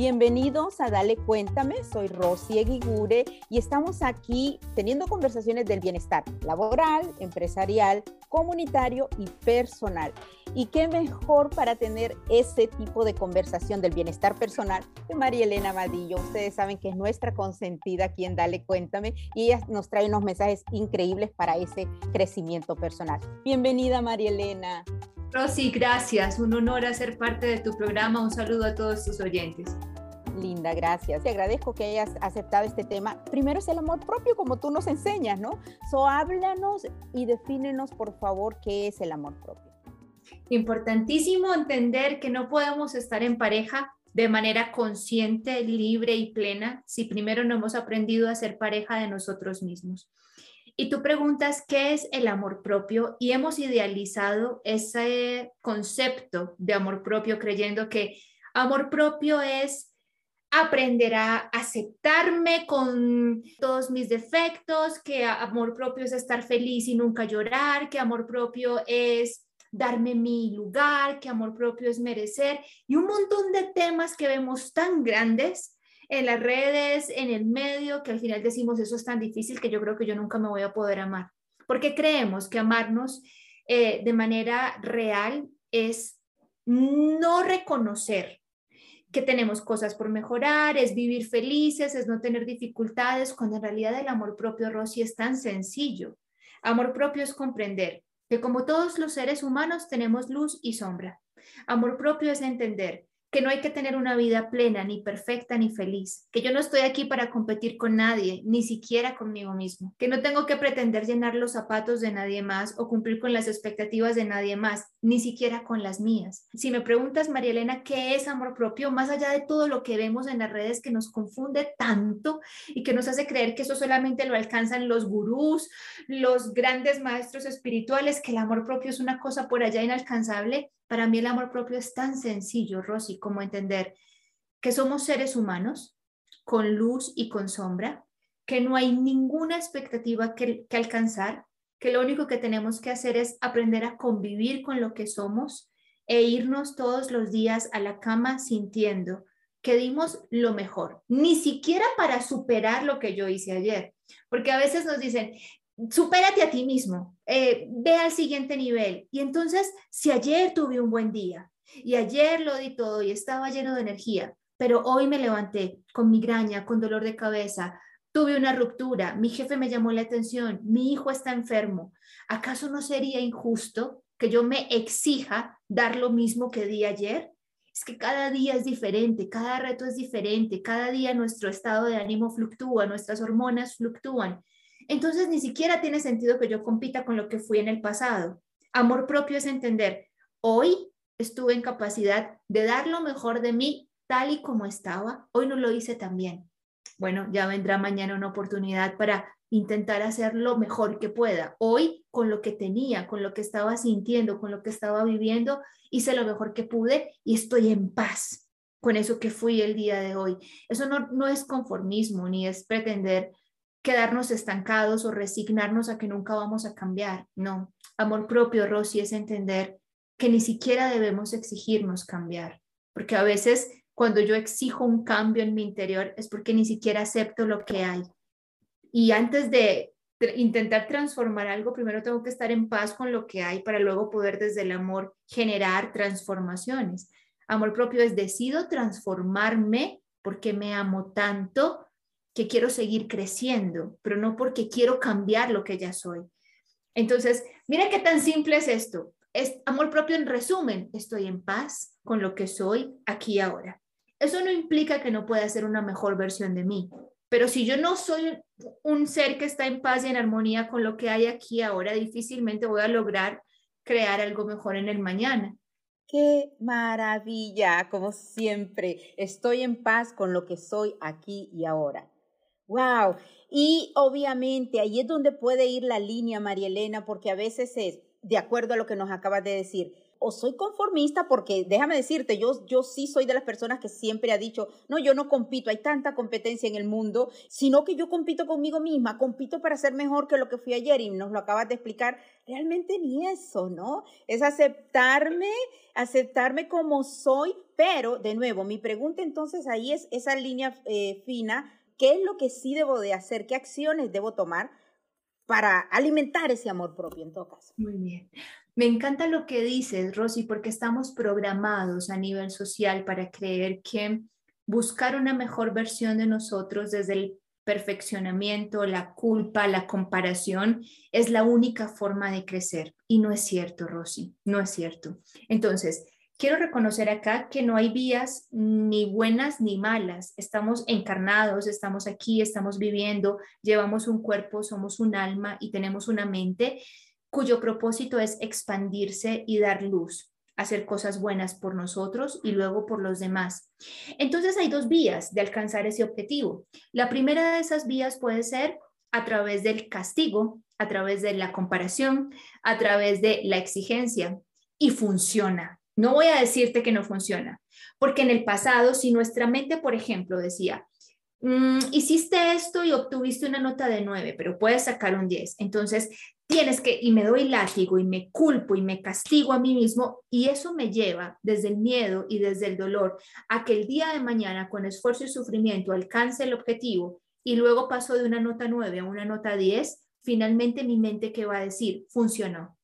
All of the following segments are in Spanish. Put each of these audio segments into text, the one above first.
Bienvenidos a Dale Cuéntame, soy Rosy Eguigure y estamos aquí teniendo conversaciones del bienestar laboral, empresarial, comunitario y personal. Y qué mejor para tener ese tipo de conversación del bienestar personal que María Elena Madillo. Ustedes saben que es nuestra consentida aquí en Dale Cuéntame y ella nos trae unos mensajes increíbles para ese crecimiento personal. Bienvenida María Elena. Rosy, gracias. Un honor hacer parte de tu programa. Un saludo a todos tus oyentes. Linda, gracias. Te agradezco que hayas aceptado este tema. Primero es el amor propio, como tú nos enseñas, ¿no? So, háblanos y defínenos, por favor, qué es el amor propio. Importantísimo entender que no podemos estar en pareja de manera consciente, libre y plena si primero no hemos aprendido a ser pareja de nosotros mismos. Y tú preguntas qué es el amor propio y hemos idealizado ese concepto de amor propio creyendo que amor propio es aprender a aceptarme con todos mis defectos, que amor propio es estar feliz y nunca llorar, que amor propio es darme mi lugar, que amor propio es merecer y un montón de temas que vemos tan grandes en las redes, en el medio, que al final decimos eso es tan difícil que yo creo que yo nunca me voy a poder amar. Porque creemos que amarnos eh, de manera real es no reconocer que tenemos cosas por mejorar, es vivir felices, es no tener dificultades, cuando en realidad el amor propio, Rosy, es tan sencillo. Amor propio es comprender que como todos los seres humanos tenemos luz y sombra. Amor propio es entender que no hay que tener una vida plena, ni perfecta, ni feliz, que yo no estoy aquí para competir con nadie, ni siquiera conmigo mismo, que no tengo que pretender llenar los zapatos de nadie más o cumplir con las expectativas de nadie más, ni siquiera con las mías. Si me preguntas, María Elena, ¿qué es amor propio? Más allá de todo lo que vemos en las redes que nos confunde tanto y que nos hace creer que eso solamente lo alcanzan los gurús, los grandes maestros espirituales, que el amor propio es una cosa por allá inalcanzable, para mí el amor propio es tan sencillo, Rosy, como entender que somos seres humanos con luz y con sombra, que no hay ninguna expectativa que, alcanzar, que lo único que tenemos que hacer es aprender a convivir con lo que somos e irnos todos los días a la cama sintiendo que dimos lo mejor, ni siquiera para superar lo que yo hice ayer, porque a veces nos dicen, supérate a ti mismo, eh, ve al siguiente nivel. Y entonces, si ayer tuve un buen día y ayer lo di todo y estaba lleno de energía, pero hoy me levanté con migraña, con dolor de cabeza, tuve una ruptura, mi jefe me llamó la atención, mi hijo está enfermo, ¿acaso no sería injusto que yo me exija dar lo mismo que di ayer? Es que cada día es diferente, cada reto es diferente, cada día nuestro estado de ánimo fluctúa, nuestras hormonas fluctúan entonces ni siquiera tiene sentido que yo compita con lo que fui en el pasado. Amor propio es entender, hoy estuve en capacidad de dar lo mejor de mí tal y como estaba, hoy no lo hice tan bien. Bueno, ya vendrá mañana una oportunidad para intentar hacer lo mejor que pueda. Hoy, con lo que tenía, con lo que estaba sintiendo, con lo que estaba viviendo, hice lo mejor que pude y estoy en paz con eso que fui el día de hoy. Eso no, no es conformismo ni es pretender quedarnos estancados o resignarnos a que nunca vamos a cambiar. No, amor propio, Rosy, es entender que ni siquiera debemos exigirnos cambiar, porque a veces cuando yo exijo un cambio en mi interior es porque ni siquiera acepto lo que hay. Y antes de intentar transformar algo, primero tengo que estar en paz con lo que hay para luego poder desde el amor generar transformaciones. Amor propio es decido transformarme porque me amo tanto que quiero seguir creciendo, pero no porque quiero cambiar lo que ya soy. Entonces, mira qué tan simple es esto. Es amor propio en resumen, estoy en paz con lo que soy aquí y ahora. Eso no implica que no pueda ser una mejor versión de mí, pero si yo no soy un ser que está en paz y en armonía con lo que hay aquí ahora, difícilmente voy a lograr crear algo mejor en el mañana. Qué maravilla, como siempre. Estoy en paz con lo que soy aquí y ahora. Wow. Y obviamente ahí es donde puede ir la línea, María Elena, porque a veces es, de acuerdo a lo que nos acabas de decir, o soy conformista porque déjame decirte, yo, yo sí soy de las personas que siempre ha dicho, no, yo no compito, hay tanta competencia en el mundo, sino que yo compito conmigo misma, compito para ser mejor que lo que fui ayer y nos lo acabas de explicar, realmente ni eso, ¿no? Es aceptarme, aceptarme como soy, pero de nuevo, mi pregunta entonces ahí es esa línea eh, fina, ¿qué es lo que sí debo de hacer? ¿Qué acciones debo tomar? para alimentar ese amor propio en todo caso. Muy bien. Me encanta lo que dices, Rosy, porque estamos programados a nivel social para creer que buscar una mejor versión de nosotros desde el perfeccionamiento, la culpa, la comparación, es la única forma de crecer. Y no es cierto, Rosy, no es cierto. Entonces, quiero reconocer acá que no hay vías ni buenas ni malas. Estamos encarnados, estamos aquí, estamos viviendo, llevamos un cuerpo, somos un alma y tenemos una mente cuyo propósito es expandirse y dar luz, hacer cosas buenas por nosotros y luego por los demás. Entonces hay dos vías de alcanzar ese objetivo. La primera de esas vías puede ser a través del castigo, a través de la comparación, a través de la exigencia y funciona. No voy a decirte que no funciona, porque en el pasado, si nuestra mente, por ejemplo, decía, mm, hiciste esto y obtuviste una nota de 9, pero puedes sacar un 10, entonces tienes que, y me doy látigo y me culpo y me castigo a mí mismo y eso me lleva desde el miedo y desde el dolor a que el día de mañana con esfuerzo y sufrimiento alcance el objetivo y luego paso de una nota 9 a una nota 10, finalmente mi mente que va a decir, funcionó.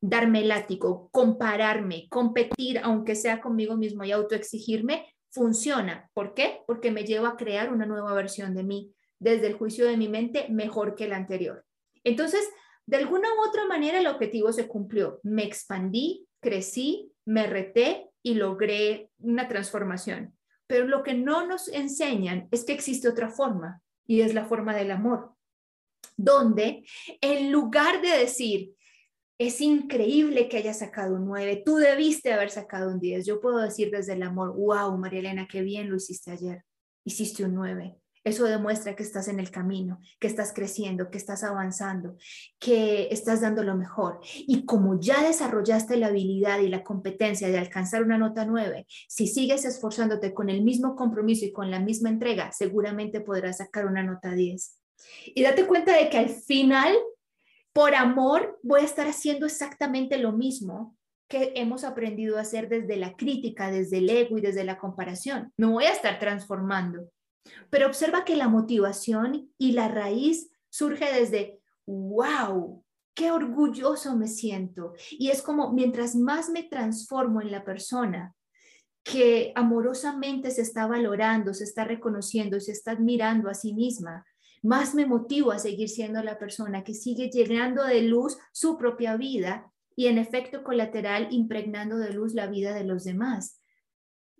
Darme látigo, compararme, competir, aunque sea conmigo mismo y autoexigirme, funciona. ¿Por qué? Porque me lleva a crear una nueva versión de mí, desde el juicio de mi mente, mejor que la anterior. Entonces, de alguna u otra manera el objetivo se cumplió. Me expandí, crecí, me reté y logré una transformación. Pero lo que no nos enseñan es que existe otra forma y es la forma del amor, donde en lugar de decir, es increíble que hayas sacado un 9, tú debiste haber sacado un 10, yo puedo decir desde el amor, wow, María Elena, qué bien lo hiciste ayer, hiciste un 9. Eso demuestra que estás en el camino, que estás creciendo, que estás avanzando, que estás dando lo mejor. Y como ya desarrollaste la habilidad y la competencia de alcanzar una nota 9, si sigues esforzándote con el mismo compromiso y con la misma entrega, seguramente podrás sacar una nota 10. Y date cuenta de que al final, por amor, voy a estar haciendo exactamente lo mismo que hemos aprendido a hacer desde la crítica, desde el ego y desde la comparación. Me voy a estar transformando pero observa que la motivación y la raíz surge desde, wow, qué orgulloso me siento. Y es como mientras más me transformo en la persona que amorosamente se está valorando, se está reconociendo, se está admirando a sí misma, más me motivo a seguir siendo la persona que sigue llenando de luz su propia vida y en efecto colateral impregnando de luz la vida de los demás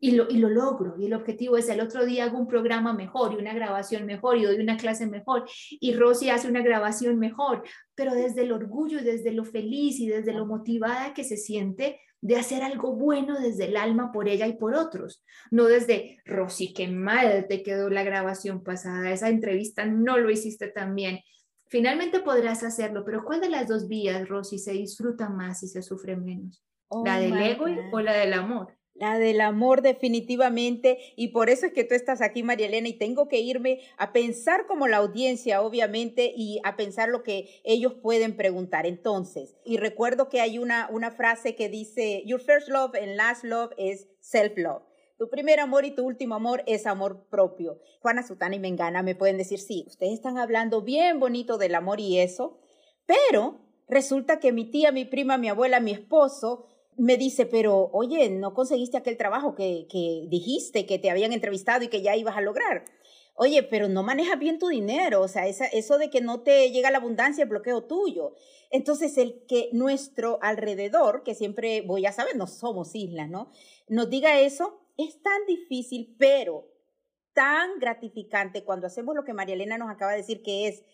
y lo, y lo logro. Y el objetivo es el otro día hago un programa mejor y una grabación mejor y doy una clase mejor y Rosy hace una grabación mejor, pero desde el orgullo y desde lo feliz y desde lo motivada que se siente de hacer algo bueno desde el alma por ella y por otros, no desde Rosy, qué mal te quedó la grabación pasada, esa entrevista no lo hiciste tan bien. Finalmente podrás hacerlo, pero ¿cuál de las dos vías, Rosy, se disfruta más y se sufre menos? Oh ¿La del ego o la del amor? La del amor definitivamente. Y por eso es que tú estás aquí, María Elena, y tengo que irme a pensar como la audiencia, obviamente, y a pensar lo que ellos pueden preguntar. Entonces, y recuerdo que hay una, una frase que dice, Your first love and last love is self-love. Tu primer amor y tu último amor es amor propio. Juana Sutana y Mengana me pueden decir, sí, ustedes están hablando bien bonito del amor y eso, pero resulta que mi tía, mi prima, mi abuela, mi esposo me dice, pero oye, no conseguiste aquel trabajo que, que dijiste que te habían entrevistado y que ya ibas a lograr. Oye, pero no manejas bien tu dinero, o sea, esa, eso de que no te llega la abundancia es bloqueo tuyo. Entonces, el que nuestro alrededor, que siempre voy a saber, no somos islas, ¿no? Nos diga eso, es tan difícil, pero tan gratificante cuando hacemos lo que María Elena nos acaba de decir que es,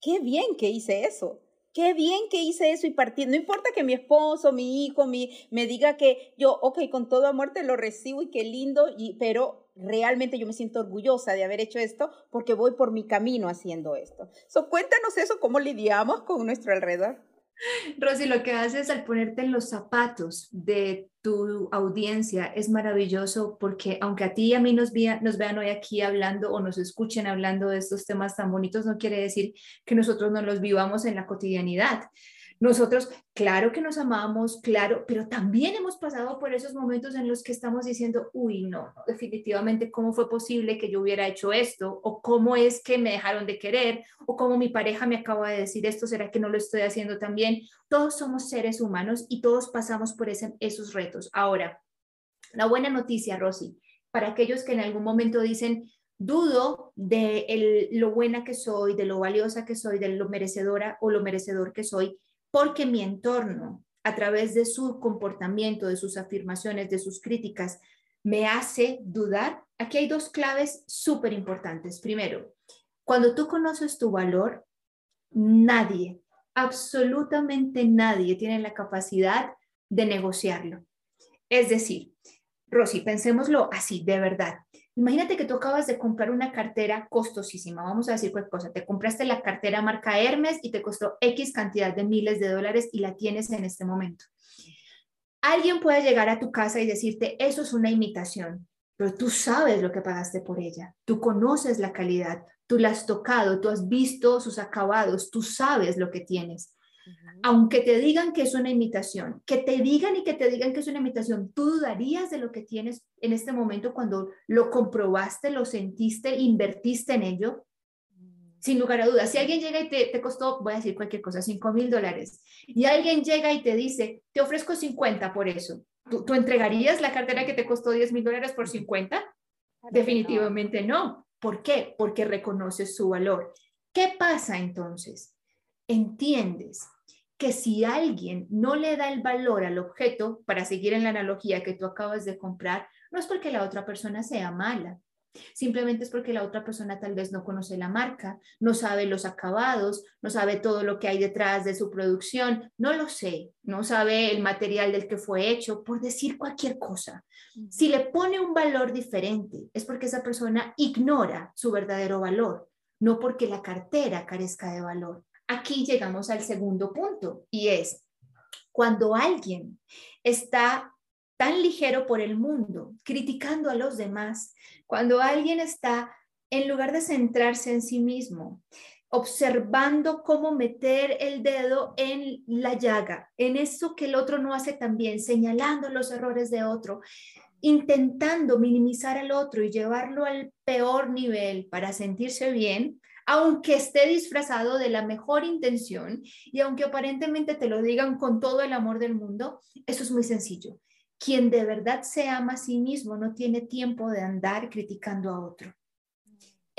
qué bien que hice eso qué bien que hice eso y partí. No importa que mi esposo, mi hijo, mi, me diga que yo, ok, con todo amor te lo recibo y qué lindo, y, pero realmente yo me siento orgullosa de haber hecho esto porque voy por mi camino haciendo esto. So, cuéntanos eso, cómo lidiamos con nuestro alrededor. Rosy, lo que haces al ponerte en los zapatos de tu audiencia es maravilloso porque aunque a ti y a mí nos, nos vean hoy aquí hablando o nos escuchen hablando de estos temas tan bonitos, no quiere decir que nosotros no los vivamos en la cotidianidad. Nosotros, claro que nos amamos, claro, pero también hemos pasado por esos momentos en los que estamos diciendo, uy, no, definitivamente, ¿cómo fue posible que yo hubiera hecho esto? ¿O cómo es que me dejaron de querer? ¿O cómo mi pareja me acaba de decir esto? ¿Será que no lo estoy haciendo también? Todos somos seres humanos y todos pasamos por esos retos. Ahora, la buena noticia, Rosy, para aquellos que en algún momento dicen, dudo de lo buena que soy, de lo valiosa que soy, de lo merecedora o lo merecedor que soy, porque mi entorno, a través de su comportamiento, de sus afirmaciones, de sus críticas, me hace dudar, aquí hay dos claves súper importantes. Primero, cuando tú conoces tu valor, nadie, absolutamente nadie tiene la capacidad de negociarlo. Es decir, Rosy, pensémoslo así, de verdad. Imagínate que tú acabas de comprar una cartera costosísima, vamos a decir cualquier cosa, te compraste la cartera marca Hermes y te costó X cantidad de miles de dólares y la tienes en este momento. Alguien puede llegar a tu casa y decirte, eso es una imitación, pero tú sabes lo que pagaste por ella, tú conoces la calidad, tú la has tocado, tú has visto sus acabados, tú sabes lo que tienes aunque te digan que es una imitación, que te digan y que te digan que es una imitación, tú dudarías de lo que tienes en este momento cuando lo comprobaste, lo sentiste, invertiste en ello. Sin lugar a dudas, si alguien llega y te, costó, voy a decir cualquier cosa, 5 mil dólares, y alguien llega y te dice, te ofrezco 50 por eso, ¿tú, ¿tú entregarías la cartera que te costó 10 mil dólares por 50? Definitivamente no. ¿Por qué? Porque reconoces su valor. ¿Qué pasa entonces? Entiendes que si alguien no le da el valor al objeto, para seguir en la analogía que tú acabas de comprar, no es porque la otra persona sea mala, simplemente es porque la otra persona tal vez no conoce la marca, no sabe los acabados, no sabe todo lo que hay detrás de su producción, no lo sé, no sabe el material del que fue hecho, por decir cualquier cosa. Si le pone un valor diferente, es porque esa persona ignora su verdadero valor, no porque la cartera carezca de valor. Aquí llegamos al segundo punto y es cuando alguien está tan ligero por el mundo, criticando a los demás, cuando alguien está, en lugar de centrarse en sí mismo, observando cómo meter el dedo en la llaga, en eso que el otro no hace tan bien, señalando los errores de otro, intentando minimizar al otro y llevarlo al peor nivel para sentirse bien, aunque esté disfrazado de la mejor intención y aunque aparentemente te lo digan con todo el amor del mundo, eso es muy sencillo. Quien de verdad se ama a sí mismo no tiene tiempo de andar criticando a otro.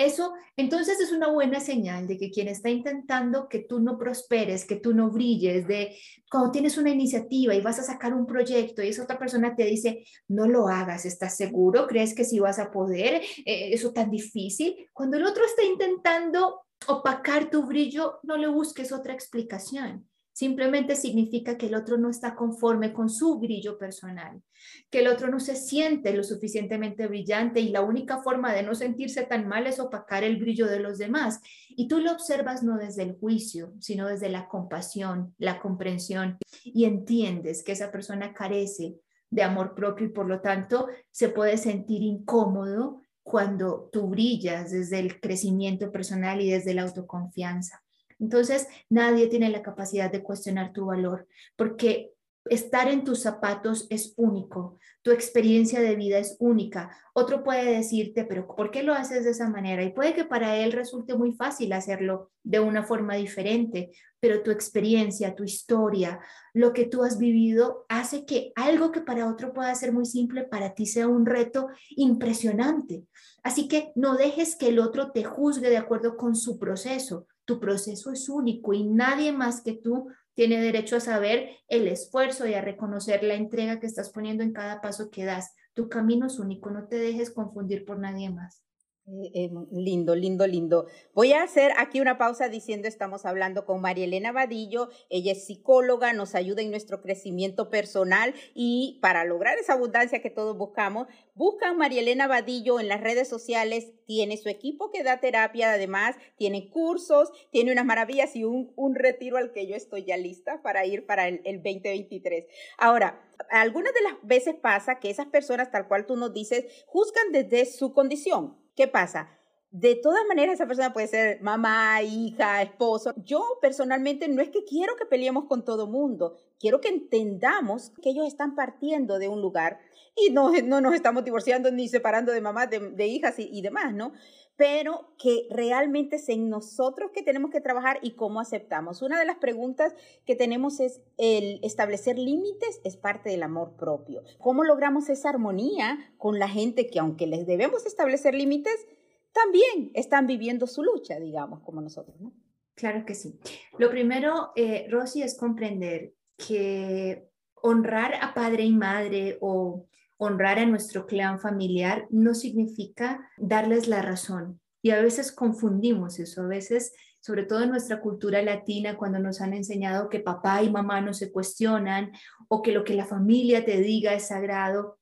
Eso entonces es una buena señal de que quien está intentando que tú no prosperes, que tú no brilles, de cuando tienes una iniciativa y vas a sacar un proyecto y esa otra persona te dice, no lo hagas, ¿estás seguro? ¿Crees que sí vas a poder? Eh, ¿Eso tan difícil? Cuando el otro está intentando opacar tu brillo, no le busques otra explicación. Simplemente significa que el otro no está conforme con su brillo personal, que el otro no se siente lo suficientemente brillante y la única forma de no sentirse tan mal es opacar el brillo de los demás. Y tú lo observas no desde el juicio, sino desde la compasión, la comprensión y entiendes que esa persona carece de amor propio y por lo tanto se puede sentir incómodo cuando tú brillas desde el crecimiento personal y desde la autoconfianza. Entonces, nadie tiene la capacidad de cuestionar tu valor, porque estar en tus zapatos es único, tu experiencia de vida es única. Otro puede decirte, pero ¿por qué lo haces de esa manera? Y puede que para él resulte muy fácil hacerlo de una forma diferente, pero tu experiencia, tu historia, lo que tú has vivido hace que algo que para otro pueda ser muy simple, para ti sea un reto impresionante. Así que no dejes que el otro te juzgue de acuerdo con su proceso. Tu proceso es único y nadie más que tú tiene derecho a saber el esfuerzo y a reconocer la entrega que estás poniendo en cada paso que das. Tu camino es único, no te dejes confundir por nadie más. Eh, eh, lindo, lindo, lindo. Voy a hacer aquí una pausa diciendo, estamos hablando con María Elena Vadillo, ella es psicóloga, nos ayuda en nuestro crecimiento personal y para lograr esa abundancia que todos buscamos, buscan María Elena Vadillo en las redes sociales, tiene su equipo que da terapia, además tiene cursos, tiene unas maravillas y un, un retiro al que yo estoy ya lista para ir para el, el 2023. Ahora, algunas de las veces pasa que esas personas, tal cual tú nos dices, juzgan desde su condición ¿Qué pasa? De todas maneras, esa persona puede ser mamá, hija, esposo. Yo personalmente no es que quiero que peleemos con todo mundo, quiero que entendamos que ellos están partiendo de un lugar y no, no nos estamos divorciando ni separando de mamás, de, hijas y, y, demás, ¿no? Pero que realmente es en nosotros que tenemos que trabajar y cómo aceptamos. Una de las preguntas que tenemos es el establecer límites es parte del amor propio. ¿Cómo logramos esa armonía con la gente que aunque les debemos establecer límites, también están viviendo su lucha, digamos, como nosotros, ¿no? Claro que sí. Lo primero, eh, Rosy, es comprender que honrar a padre y madre o honrar a nuestro clan familiar no significa darles la razón. Y a veces confundimos eso, a veces, sobre todo en nuestra cultura latina, cuando nos han enseñado que papá y mamá no se cuestionan o que lo que la familia te diga es sagrado,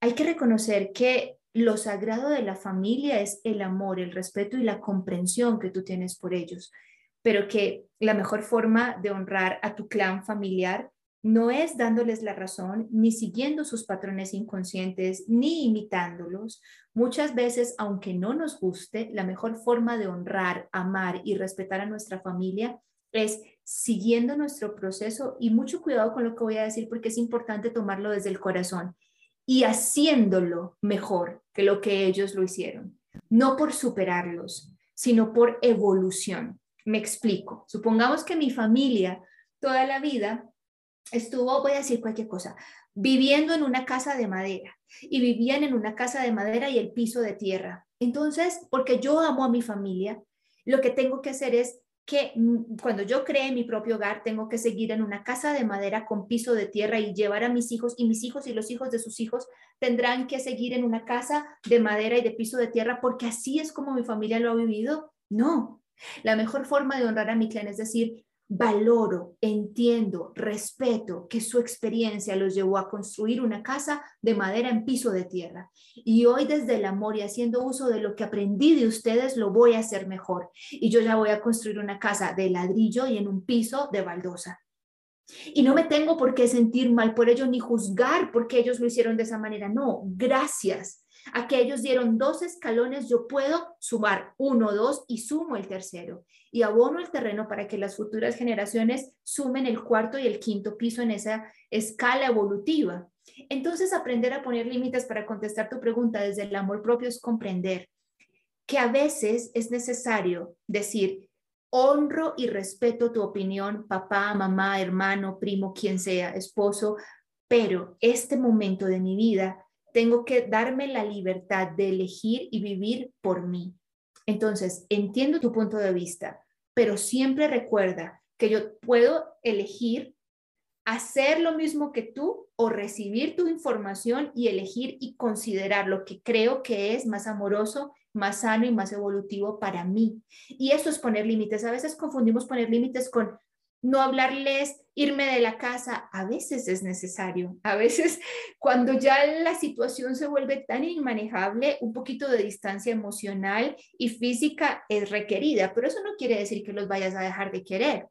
hay que reconocer que lo sagrado de la familia es el amor, el respeto y la comprensión que tú tienes por ellos, pero que la mejor forma de honrar a tu clan familiar no es dándoles la razón, ni siguiendo sus patrones inconscientes, ni imitándolos. Muchas veces, aunque no nos guste, la mejor forma de honrar, amar y respetar a nuestra familia es siguiendo nuestro proceso. Y mucho cuidado con lo que voy a decir porque es importante tomarlo desde el corazón y haciéndolo mejor que lo que ellos lo hicieron. No por superarlos, sino por evolución. Me explico. Supongamos que mi familia toda la vida estuvo, voy a decir cualquier cosa, viviendo en una casa de madera y vivían en una casa de madera y el piso de tierra. Entonces, porque yo amo a mi familia, lo que tengo que hacer es que mm, cuando yo cree mi propio hogar, tengo que seguir en una casa de madera con piso de tierra y llevar a mis hijos y mis hijos y los hijos de sus hijos tendrán que seguir en una casa de madera y de piso de tierra porque así es como mi familia lo ha vivido. No, la mejor forma de honrar a mi clan es decir, valoro, entiendo, respeto que su experiencia los llevó a construir una casa de madera en piso de tierra. Y hoy desde el amor y haciendo uso de lo que aprendí de ustedes, lo voy a hacer mejor. Y yo ya voy a construir una casa de ladrillo y en un piso de baldosa. Y no me tengo por qué sentir mal por ello ni juzgar porque ellos lo hicieron de esa manera. No, gracias a que ellos dieron dos escalones, yo puedo sumar uno, dos y sumo el tercero. Y abono el terreno para que las futuras generaciones sumen el cuarto y el quinto piso en esa escala evolutiva. Entonces, aprender a poner límites para contestar tu pregunta desde el amor propio es comprender que a veces es necesario decir, honro y respeto tu opinión, papá, mamá, hermano, primo, quien sea, esposo, pero este momento de mi vida tengo que darme la libertad de elegir y vivir por mí. Entonces, entiendo tu punto de vista, pero siempre recuerda que yo puedo elegir hacer lo mismo que tú o recibir tu información y elegir y considerar lo que creo que es más amoroso, más sano y más evolutivo para mí. Y eso es poner límites. A veces confundimos poner límites con no hablarles, irme de la casa, a veces es necesario. A veces cuando ya la situación se vuelve tan inmanejable, un poquito de distancia emocional y física es requerida, pero eso no quiere decir que los vayas a dejar de querer.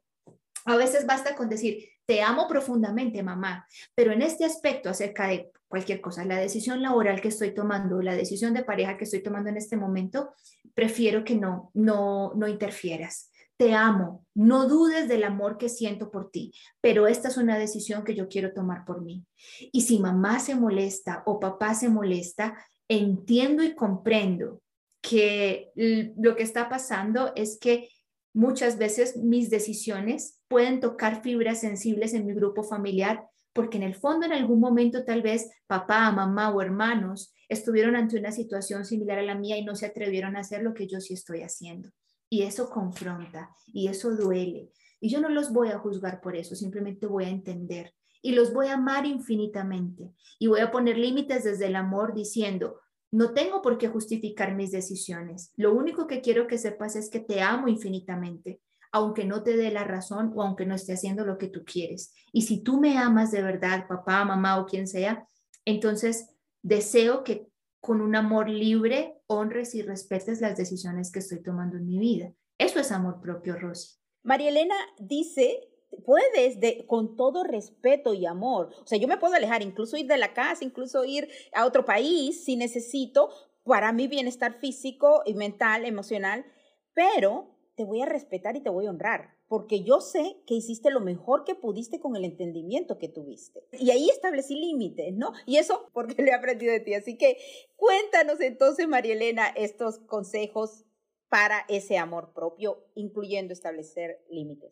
A veces basta con decir, te amo profundamente, mamá, pero en este aspecto acerca de cualquier cosa, la decisión laboral que estoy tomando, la decisión de pareja que estoy tomando en este momento, prefiero que no, no, no interfieras te amo, no dudes del amor que siento por ti, pero esta es una decisión que yo quiero tomar por mí. Y si mamá se molesta o papá se molesta, entiendo y comprendo que lo que está pasando es que muchas veces mis decisiones pueden tocar fibras sensibles en mi grupo familiar porque en el fondo en algún momento tal vez papá, mamá o hermanos estuvieron ante una situación similar a la mía y no se atrevieron a hacer lo que yo sí estoy haciendo. Y eso confronta y eso duele. Y yo no los voy a juzgar por eso, simplemente voy a entender y los voy a amar infinitamente. Y voy a poner límites desde el amor diciendo, No tengo por qué justificar mis decisiones. Lo único que quiero que sepas es que te amo infinitamente, aunque no te dé la razón o aunque no esté haciendo lo que tú quieres. Y si tú me amas de verdad, papá, mamá o quien sea, entonces deseo que con un amor libre honres y respetes las decisiones que estoy tomando en mi vida. Eso es amor propio, Rosy. María Elena dice, puedes de, con todo respeto y amor, o sea, yo me puedo alejar, incluso ir de la casa, incluso ir a otro país si necesito para mi bienestar físico y mental, emocional, pero te voy a respetar y te voy a honrar, porque yo sé que hiciste lo mejor que pudiste con el entendimiento que tuviste. Y ahí establecí límites, ¿no? Y eso porque lo he aprendido de ti. Así que cuéntanos entonces, María Elena, estos consejos para ese amor propio, incluyendo establecer límites.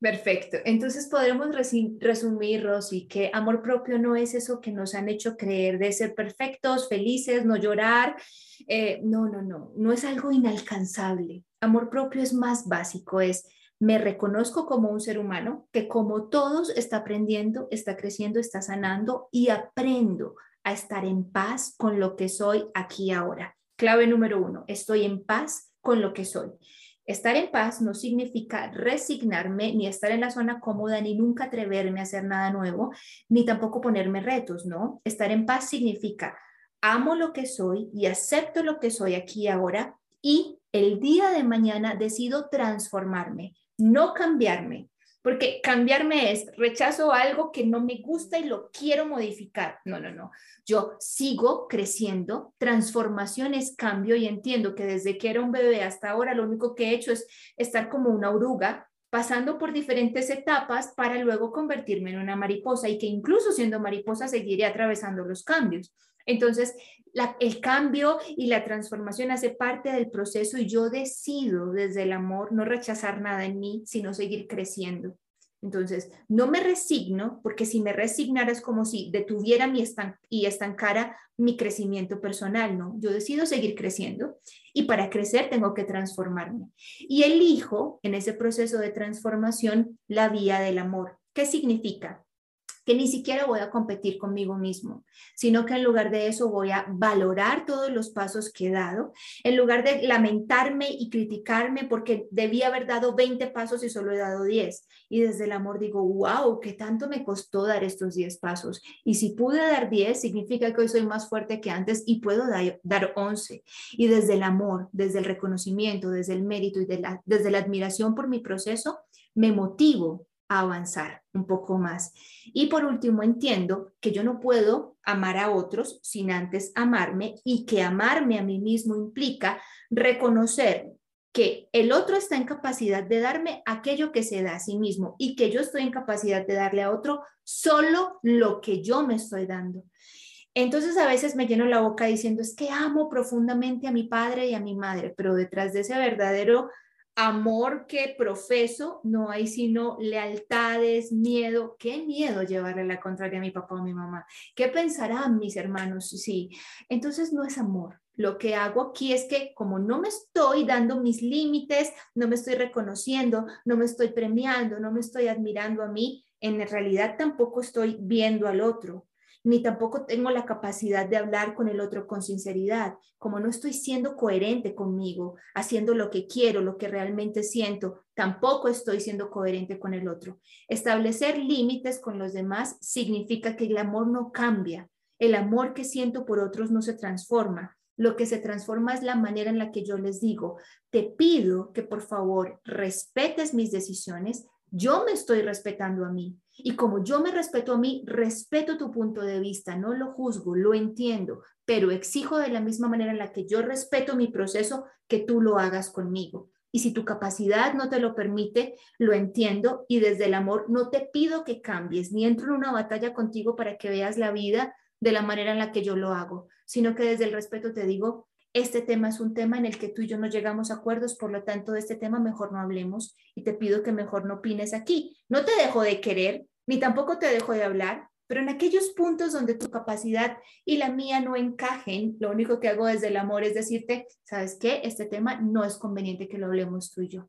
Perfecto. Entonces podremos resumir, Rosy, que amor propio no es eso que nos han hecho creer de ser perfectos, felices, no llorar. Eh, no, no, no, no es algo inalcanzable. Amor propio es más básico, es me reconozco como un ser humano que como todos está aprendiendo, está creciendo, está sanando y aprendo a estar en paz con lo que soy aquí ahora. Clave número uno, estoy en paz con lo que soy. Estar en paz no significa resignarme ni estar en la zona cómoda ni nunca atreverme a hacer nada nuevo, ni tampoco ponerme retos, ¿no? Estar en paz significa amo lo que soy y acepto lo que soy aquí ahora y el día de mañana decido transformarme, no cambiarme, porque cambiarme es rechazo algo que no me gusta y lo quiero modificar. No, no, no. Yo sigo creciendo, transformación es cambio y entiendo que desde que era un bebé hasta ahora lo único que he hecho es estar como una oruga pasando por diferentes etapas para luego convertirme en una mariposa y que incluso siendo mariposa seguiré atravesando los cambios. Entonces, el cambio y la transformación hace parte del proceso y yo decido desde el amor no rechazar nada en mí, sino seguir creciendo. Entonces, no me resigno, porque si me resignara es como si detuviera mi y estancara mi crecimiento personal, ¿no? Yo decido seguir creciendo y para crecer tengo que transformarme. Y elijo en ese proceso de transformación la vía del amor. ¿Qué significa? Que ni siquiera voy a competir conmigo mismo, sino que en lugar de eso voy a valorar todos los pasos que he dado, en lugar de lamentarme y criticarme porque debía haber dado 20 pasos y solo he dado 10. Y desde el amor digo, wow, qué tanto me costó dar estos 10 pasos. Y si pude dar 10, significa que hoy soy más fuerte que antes y puedo dar 11. Y desde el amor, desde el reconocimiento, desde el mérito y desde la admiración por mi proceso, me motivo avanzar un poco más. Y por último, entiendo que yo no puedo amar a otros sin antes amarme y que amarme a mí mismo implica reconocer que el otro está en capacidad de darme aquello que se da a sí mismo y que yo estoy en capacidad de darle a otro solo lo que yo me estoy dando. Entonces a veces me lleno la boca diciendo es que amo profundamente a mi padre y a mi madre, pero detrás de ese verdadero amor que profeso, no hay sino lealtades, miedo. ¿Qué miedo llevarle la contraria a mi papá o mi mamá? ¿Qué pensarán mis hermanos? Sí, entonces no es amor. Lo que hago aquí es que como no me estoy dando mis límites, no me estoy reconociendo, no me estoy premiando, no me estoy admirando a mí, en realidad tampoco estoy viendo al otro ni tampoco tengo la capacidad de hablar con el otro con sinceridad, como no estoy siendo coherente conmigo, haciendo lo que quiero, lo que realmente siento, tampoco estoy siendo coherente con el otro. Establecer límites con los demás significa que el amor no cambia, el amor que siento por otros no se transforma. Lo que se transforma es la manera en la que yo les digo, te pido que por favor respetes mis decisiones, yo me estoy respetando a mí. Y como yo me respeto a mí, respeto tu punto de vista, no lo juzgo, lo entiendo, pero exijo de la misma manera en la que yo respeto mi proceso que tú lo hagas conmigo. Y si tu capacidad no te lo permite, lo entiendo y desde el amor no te pido que cambies, ni entro en una batalla contigo para que veas la vida de la manera en la que yo lo hago, sino que desde el respeto te digo, este tema es un tema en el que tú y yo no llegamos a acuerdos, por lo tanto, de este tema mejor no hablemos y te pido que mejor no opines aquí. No te dejo de querer, ni tampoco te dejo de hablar, pero en aquellos puntos donde tu capacidad y la mía no encajen, lo único que hago desde el amor es decirte, ¿sabes qué? Este tema no es conveniente que lo hablemos tú y yo.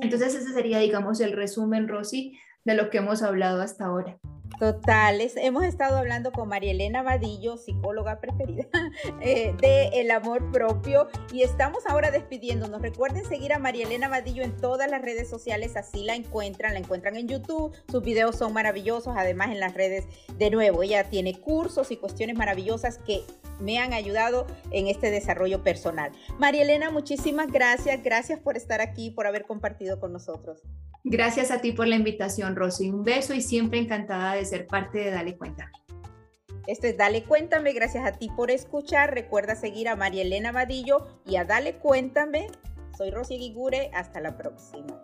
Entonces ese sería, digamos, el resumen, Rosy, de lo que hemos hablado hasta ahora. Totales. Hemos estado hablando con María Elena Vadillo, psicóloga preferida eh, de El Amor Propio, y estamos ahora despidiéndonos. Recuerden seguir a María Elena Vadillo en todas las redes sociales, así la encuentran, la encuentran en YouTube. Sus videos son maravillosos, además en las redes de nuevo. Ella tiene cursos y cuestiones maravillosas que me han ayudado en este desarrollo personal. María Elena, muchísimas gracias. Gracias por estar aquí, por haber compartido con nosotros. Gracias a ti por la invitación, Rosy. Un beso y siempre encantada de ser parte de Dale Cuéntame. Esto es Dale Cuéntame. Gracias a ti por escuchar. Recuerda seguir a María Elena Vadillo y a Dale Cuéntame. Soy Rosy Guigure. Hasta la próxima.